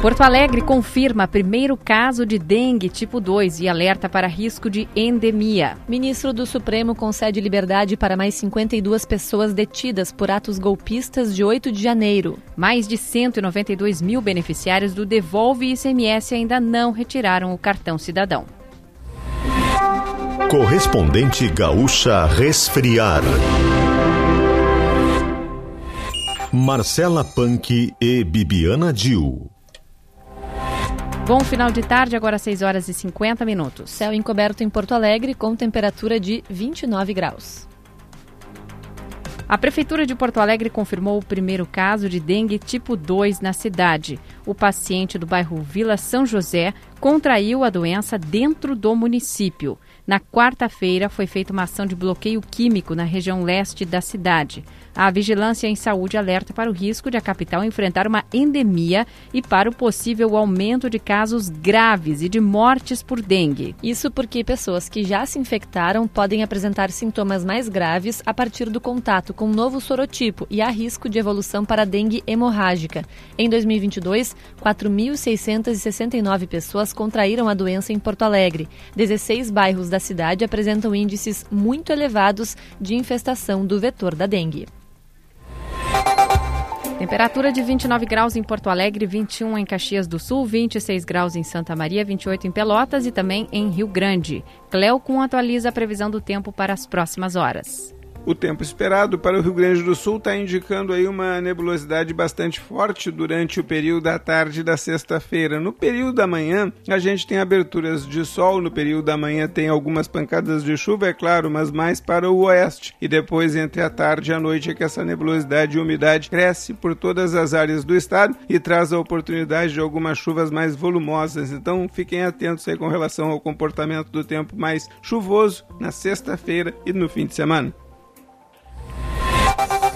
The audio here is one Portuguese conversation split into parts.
Porto Alegre confirma primeiro caso de dengue tipo 2 e alerta para risco de endemia. Ministro do Supremo concede liberdade para mais 52 pessoas detidas por atos golpistas de 8 de janeiro. Mais de 192 mil beneficiários do Devolve ICMS ainda não retiraram o cartão cidadão. Correspondente Gaúcha Resfriar. Marcela Punk e Bibiana Dil. Bom final de tarde, agora 6 horas e 50 minutos. Céu encoberto em Porto Alegre com temperatura de 29 graus. A Prefeitura de Porto Alegre confirmou o primeiro caso de dengue tipo 2 na cidade. O paciente do bairro Vila São José contraiu a doença dentro do município. Na quarta-feira, foi feita uma ação de bloqueio químico na região leste da cidade. A Vigilância em Saúde alerta para o risco de a capital enfrentar uma endemia e para o possível aumento de casos graves e de mortes por dengue. Isso porque pessoas que já se infectaram podem apresentar sintomas mais graves a partir do contato com um novo sorotipo e há risco de evolução para dengue hemorrágica. Em 2022, 4.669 pessoas contraíram a doença em Porto Alegre. 16 bairros da cidade apresentam índices muito elevados de infestação do vetor da dengue. Temperatura de 29 graus em Porto Alegre, 21 em Caxias do Sul, 26 graus em Santa Maria, 28 em Pelotas e também em Rio Grande. Cleocum atualiza a previsão do tempo para as próximas horas. O tempo esperado para o Rio Grande do Sul está indicando aí uma nebulosidade bastante forte durante o período da tarde da sexta-feira. No período da manhã, a gente tem aberturas de sol, no período da manhã tem algumas pancadas de chuva, é claro, mas mais para o oeste. E depois, entre a tarde e a noite, é que essa nebulosidade e umidade cresce por todas as áreas do estado e traz a oportunidade de algumas chuvas mais volumosas. Então, fiquem atentos aí com relação ao comportamento do tempo mais chuvoso na sexta-feira e no fim de semana.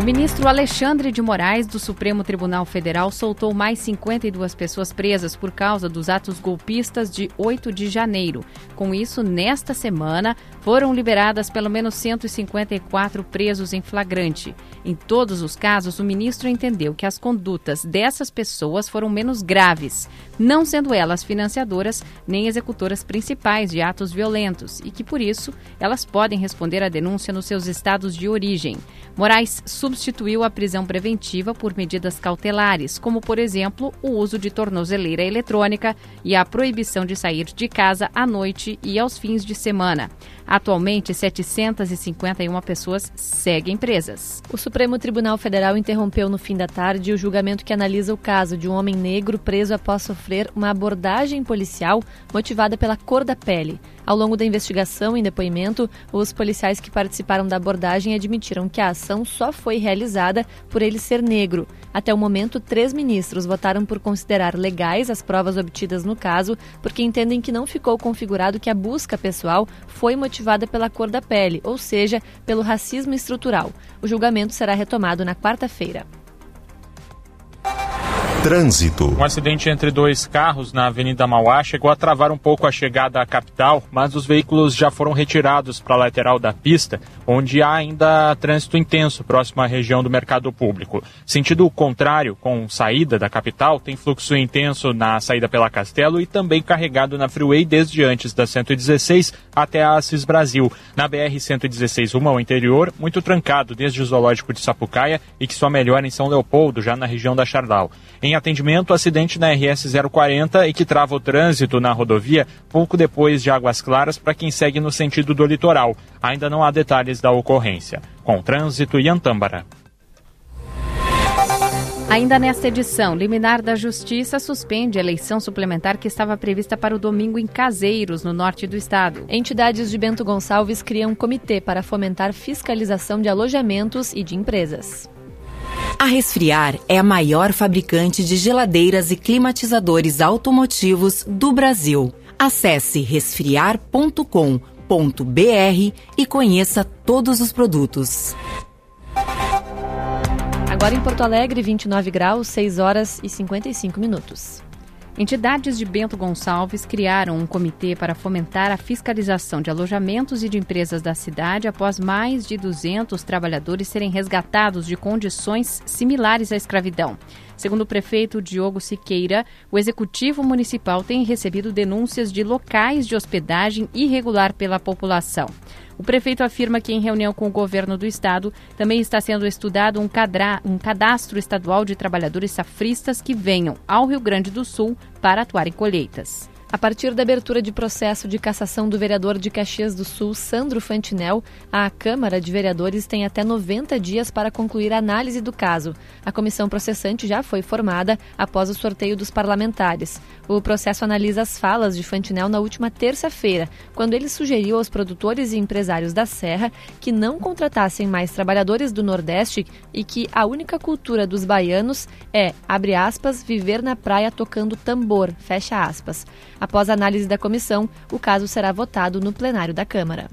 O ministro Alexandre de Moraes, do Supremo Tribunal Federal, soltou mais 52 pessoas presas por causa dos atos golpistas de 8 de janeiro. Com isso, nesta semana, foram liberadas pelo menos 154 presos em flagrante. Em todos os casos, o ministro entendeu que as condutas dessas pessoas foram menos graves, não sendo elas financiadoras nem executoras principais de atos violentos e que, por isso, elas podem responder à denúncia nos seus estados de origem. Moraes substituiu a prisão preventiva por medidas cautelares, como, por exemplo, o uso de tornozeleira eletrônica e a proibição de sair de casa à noite e aos fins de semana. Atualmente, 751 pessoas seguem presas. O Supremo Tribunal Federal interrompeu no fim da tarde o julgamento que analisa o caso de um homem negro preso após sofrer uma abordagem policial motivada pela cor da pele. Ao longo da investigação em depoimento, os policiais que participaram da abordagem admitiram que a ação só foi realizada por ele ser negro. Até o momento, três ministros votaram por considerar legais as provas obtidas no caso, porque entendem que não ficou configurado que a busca pessoal foi motivada pela cor da pele, ou seja, pelo racismo estrutural. O julgamento será retomado na quarta-feira. Trânsito. Um acidente entre dois carros na Avenida Mauá chegou a travar um pouco a chegada à capital, mas os veículos já foram retirados para a lateral da pista, onde há ainda trânsito intenso próximo à região do mercado público. Sentido contrário, com saída da capital, tem fluxo intenso na saída pela Castelo e também carregado na Freeway desde antes da 116 até a Assis Brasil. Na BR-116 rumo ao interior, muito trancado desde o zoológico de Sapucaia e que só melhora em São Leopoldo, já na região da Chardal. Em atendimento, acidente na RS 040 e que trava o trânsito na rodovia pouco depois de Águas Claras para quem segue no sentido do litoral. Ainda não há detalhes da ocorrência. Com trânsito e Antâmbara. Ainda nesta edição, liminar da Justiça suspende a eleição suplementar que estava prevista para o domingo em Caseiros, no norte do estado. Entidades de Bento Gonçalves criam um comitê para fomentar fiscalização de alojamentos e de empresas. A Resfriar é a maior fabricante de geladeiras e climatizadores automotivos do Brasil. Acesse resfriar.com.br e conheça todos os produtos. Agora em Porto Alegre, 29 graus, 6 horas e 55 minutos. Entidades de Bento Gonçalves criaram um comitê para fomentar a fiscalização de alojamentos e de empresas da cidade após mais de 200 trabalhadores serem resgatados de condições similares à escravidão. Segundo o prefeito Diogo Siqueira, o executivo municipal tem recebido denúncias de locais de hospedagem irregular pela população. O prefeito afirma que, em reunião com o governo do estado, também está sendo estudado um, cadra, um cadastro estadual de trabalhadores safristas que venham ao Rio Grande do Sul para atuar em colheitas. A partir da abertura de processo de cassação do vereador de Caxias do Sul, Sandro Fantinel, a Câmara de Vereadores tem até 90 dias para concluir a análise do caso. A comissão processante já foi formada após o sorteio dos parlamentares. O processo analisa as falas de Fantinel na última terça-feira, quando ele sugeriu aos produtores e empresários da Serra que não contratassem mais trabalhadores do Nordeste e que a única cultura dos baianos é, abre aspas, viver na praia tocando tambor, fecha aspas. Após análise da comissão, o caso será votado no plenário da Câmara.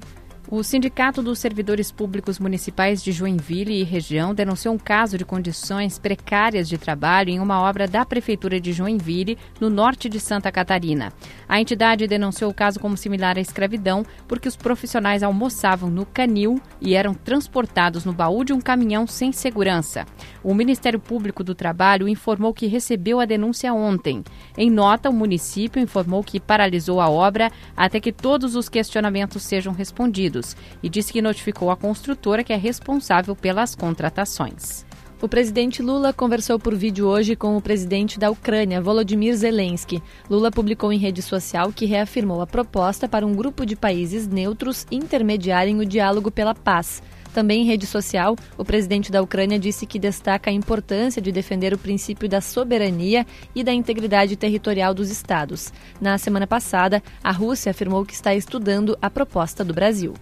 O Sindicato dos Servidores Públicos Municipais de Joinville e região denunciou um caso de condições precárias de trabalho em uma obra da Prefeitura de Joinville, no norte de Santa Catarina. A entidade denunciou o caso como similar à escravidão, porque os profissionais almoçavam no canil e eram transportados no baú de um caminhão sem segurança. O Ministério Público do Trabalho informou que recebeu a denúncia ontem. Em nota, o município informou que paralisou a obra até que todos os questionamentos sejam respondidos e disse que notificou a construtora que é responsável pelas contratações. O presidente Lula conversou por vídeo hoje com o presidente da Ucrânia, Volodymyr Zelensky. Lula publicou em rede social que reafirmou a proposta para um grupo de países neutros intermediarem o diálogo pela paz. Também em rede social, o presidente da Ucrânia disse que destaca a importância de defender o princípio da soberania e da integridade territorial dos estados. Na semana passada, a Rússia afirmou que está estudando a proposta do Brasil.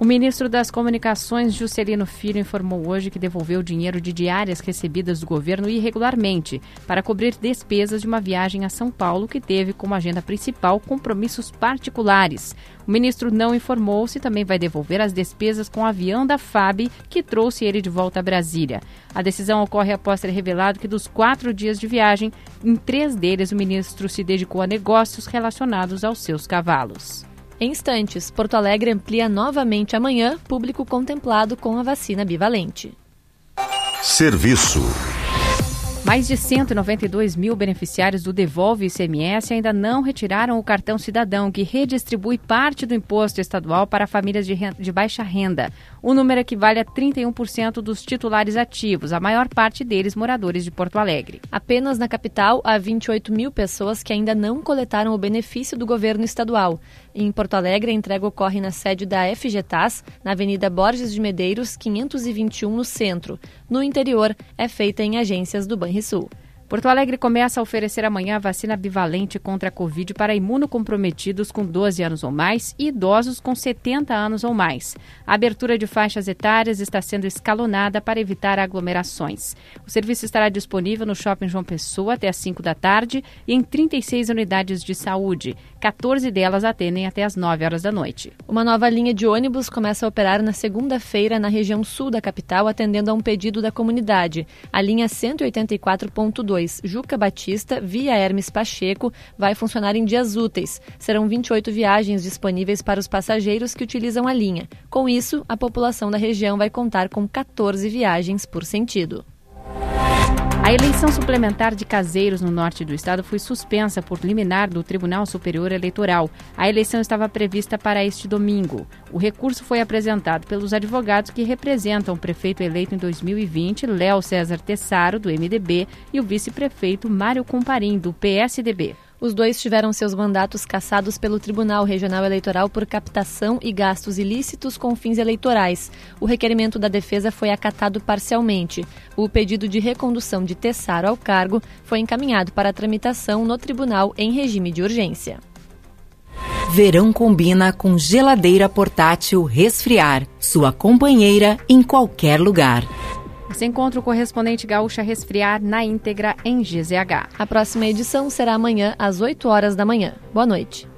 O ministro das Comunicações, Juscelino Filho, informou hoje que devolveu dinheiro de diárias recebidas do governo irregularmente para cobrir despesas de uma viagem a São Paulo que teve como agenda principal compromissos particulares. O ministro não informou se também vai devolver as despesas com o avião da FAB que trouxe ele de volta a Brasília. A decisão ocorre após ter revelado que dos quatro dias de viagem, em três deles o ministro se dedicou a negócios relacionados aos seus cavalos. Em instantes, Porto Alegre amplia novamente amanhã público contemplado com a vacina bivalente. Serviço. Mais de 192 mil beneficiários do Devolve ICMS ainda não retiraram o cartão cidadão, que redistribui parte do imposto estadual para famílias de, renda, de baixa renda. O número equivale a 31% dos titulares ativos, a maior parte deles moradores de Porto Alegre. Apenas na capital, há 28 mil pessoas que ainda não coletaram o benefício do governo estadual. Em Porto Alegre, a entrega ocorre na sede da FGTAS, na Avenida Borges de Medeiros, 521, no centro. No interior, é feita em agências do Banrisul. Porto Alegre começa a oferecer amanhã a vacina bivalente contra a Covid para imunocomprometidos com 12 anos ou mais e idosos com 70 anos ou mais. A abertura de faixas etárias está sendo escalonada para evitar aglomerações. O serviço estará disponível no Shopping João Pessoa até às 5 da tarde e em 36 unidades de saúde. 14 delas atendem até às 9 horas da noite. Uma nova linha de ônibus começa a operar na segunda-feira na região sul da capital, atendendo a um pedido da comunidade. A linha 184.2 2, Juca Batista, via Hermes Pacheco, vai funcionar em dias úteis. Serão 28 viagens disponíveis para os passageiros que utilizam a linha. Com isso, a população da região vai contar com 14 viagens por sentido. A eleição suplementar de caseiros no norte do estado foi suspensa por liminar do Tribunal Superior Eleitoral. A eleição estava prevista para este domingo. O recurso foi apresentado pelos advogados que representam o prefeito eleito em 2020, Léo César Tessaro, do MDB, e o vice-prefeito Mário Comparim, do PSDB. Os dois tiveram seus mandatos cassados pelo Tribunal Regional Eleitoral por captação e gastos ilícitos com fins eleitorais. O requerimento da defesa foi acatado parcialmente. O pedido de recondução de Tessaro ao cargo foi encaminhado para tramitação no tribunal em regime de urgência. Verão combina com geladeira portátil resfriar, sua companheira em qualquer lugar. Você encontra o correspondente Gaúcha Resfriar na íntegra em GZH. A próxima edição será amanhã às 8 horas da manhã. Boa noite.